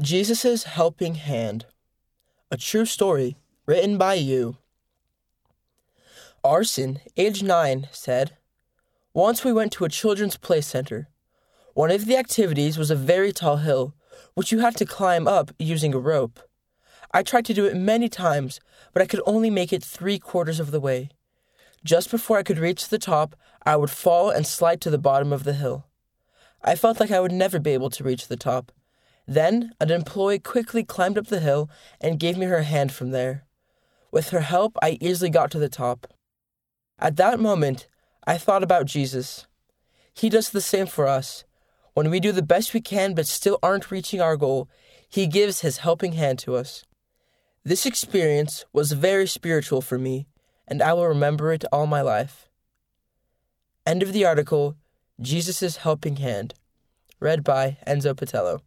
Jesus' Helping Hand. A true story written by you. Arson, age 9, said, Once we went to a children's play center. One of the activities was a very tall hill, which you had to climb up using a rope. I tried to do it many times, but I could only make it three quarters of the way. Just before I could reach the top, I would fall and slide to the bottom of the hill. I felt like I would never be able to reach the top. Then an employee quickly climbed up the hill and gave me her hand from there. With her help, I easily got to the top. At that moment, I thought about Jesus. He does the same for us. When we do the best we can but still aren't reaching our goal, He gives His helping hand to us. This experience was very spiritual for me, and I will remember it all my life. End of the article Jesus' Helping Hand. Read by Enzo Patello.